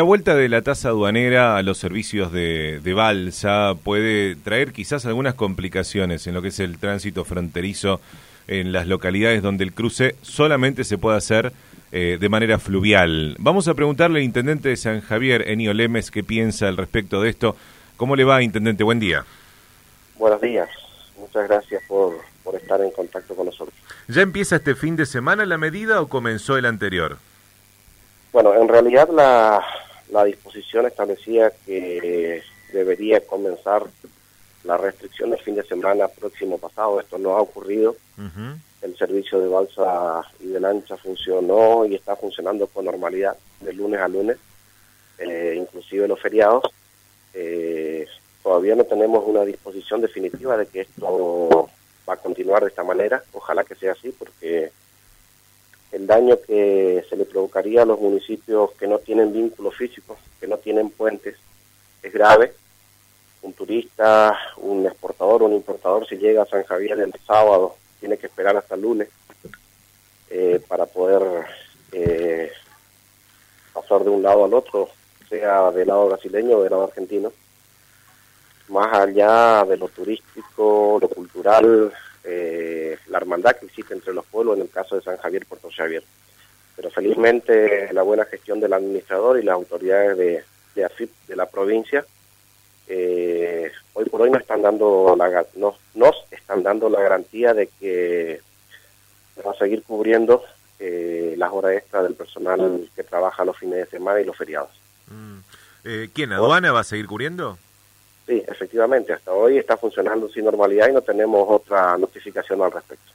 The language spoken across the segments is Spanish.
La vuelta de la tasa aduanera a los servicios de, de, balsa puede traer quizás algunas complicaciones en lo que es el tránsito fronterizo en las localidades donde el cruce solamente se puede hacer eh, de manera fluvial. Vamos a preguntarle al intendente de San Javier, Enio Lemes, qué piensa al respecto de esto. ¿Cómo le va, intendente? Buen día. Buenos días. Muchas gracias por, por estar en contacto con nosotros. ¿Ya empieza este fin de semana la medida o comenzó el anterior? Bueno, en realidad la, la disposición establecía que debería comenzar la restricción del fin de semana próximo pasado. Esto no ha ocurrido. El servicio de balsa y de lancha funcionó y está funcionando con normalidad de lunes a lunes, eh, inclusive los feriados. Eh, todavía no tenemos una disposición definitiva de que esto va a continuar de esta manera. Ojalá que sea así porque el daño que se le provocaría a los municipios que no tienen vínculos físicos, que no tienen puentes, es grave. Un turista, un exportador, un importador, si llega a San Javier el sábado, tiene que esperar hasta el lunes eh, para poder eh, pasar de un lado al otro, sea del lado brasileño o del lado argentino. Más allá de lo turístico, lo cultural, eh, la hermandad que existe entre los pueblos en el caso de San Javier Puerto Xavier. Pero felizmente la buena gestión del administrador y las autoridades de, AFIP de la provincia eh, hoy por hoy nos están dando la, nos, nos están dando la garantía de que va a seguir cubriendo eh, las horas extras del personal que trabaja los fines de semana y los feriados. Mm. Eh, ¿Quién, aduana, va a seguir cubriendo? Sí, efectivamente, hasta hoy está funcionando sin normalidad y no tenemos otra notificación al respecto.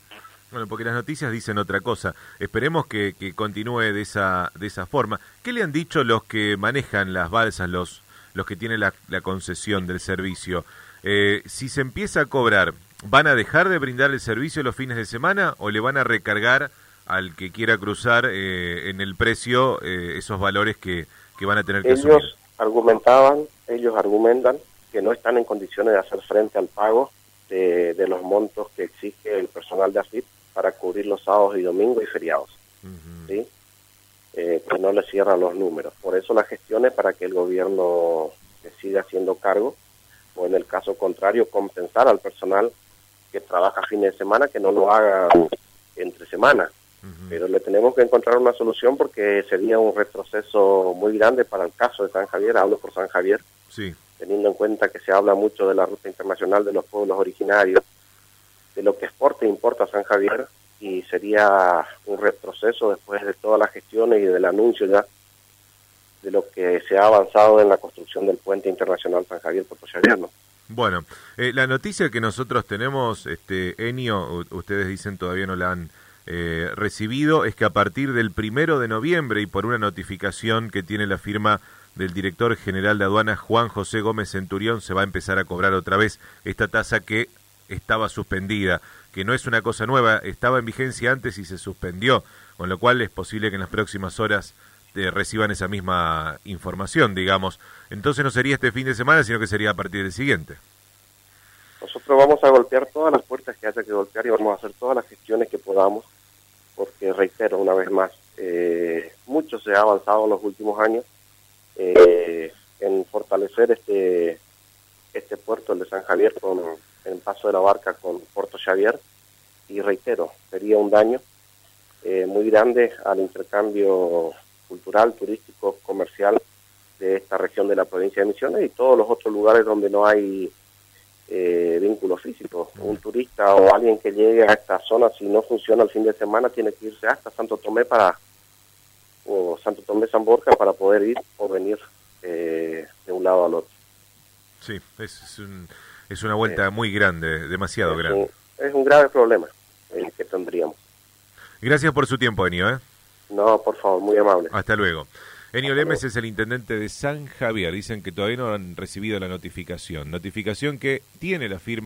Bueno, porque las noticias dicen otra cosa. Esperemos que, que, continúe de esa, de esa forma. ¿Qué le han dicho los que manejan las balsas, los, los que tienen la, la concesión del servicio? Eh, si se empieza a cobrar, ¿van a dejar de brindar el servicio los fines de semana o le van a recargar al que quiera cruzar eh, en el precio eh, esos valores que, que van a tener que asumir? Ellos argumentaban, ellos argumentan que no están en condiciones de hacer frente al pago de, de los montos que exige el personal de AFIP para cubrir los sábados y domingos y feriados. Uh -huh. ¿sí? eh, que no le cierran los números. Por eso las gestiones para que el gobierno siga haciendo cargo o en el caso contrario compensar al personal que trabaja fines de semana que no lo haga entre semana. Uh -huh. Pero le tenemos que encontrar una solución porque sería un retroceso muy grande para el caso de San Javier, hablo por San Javier, sí teniendo en cuenta que se habla mucho de la ruta internacional de los pueblos originarios, de lo que exporta e importa San Javier, y sería un retroceso después de todas las gestiones y del anuncio ya de lo que se ha avanzado en la construcción del puente internacional San Javier Puerto Xavier. Bueno, eh, la noticia que nosotros tenemos, este Enio, ustedes dicen todavía no la han eh, recibido, es que a partir del primero de noviembre y por una notificación que tiene la firma del director general de aduanas Juan José Gómez Centurión se va a empezar a cobrar otra vez esta tasa que estaba suspendida, que no es una cosa nueva, estaba en vigencia antes y se suspendió, con lo cual es posible que en las próximas horas eh, reciban esa misma información, digamos. Entonces no sería este fin de semana, sino que sería a partir del siguiente. Nosotros vamos a golpear todas las puertas que haya que golpear y vamos a hacer todas las gestiones que podamos, porque reitero una vez más, eh, mucho se ha avanzado en los últimos años eh, en fortalecer este este puerto, el de San Javier, con el paso de la barca con Puerto Xavier. Y reitero, sería un daño eh, muy grande al intercambio cultural, turístico, comercial de esta región de la provincia de Misiones y todos los otros lugares donde no hay eh, vínculo físico. Un turista o alguien que llegue a esta zona, si no funciona el fin de semana, tiene que irse hasta Santo Tomé para o Santo Tomé San Borja para poder ir o venir eh, de un lado al otro. Sí, es, es, un, es una vuelta eh, muy grande, demasiado es grande. Un, es un grave problema el que tendríamos. Gracias por su tiempo, Enio. ¿eh? No, por favor, muy amable. Hasta luego. Enio Lemes es el intendente de San Javier. Dicen que todavía no han recibido la notificación. Notificación que tiene la firma.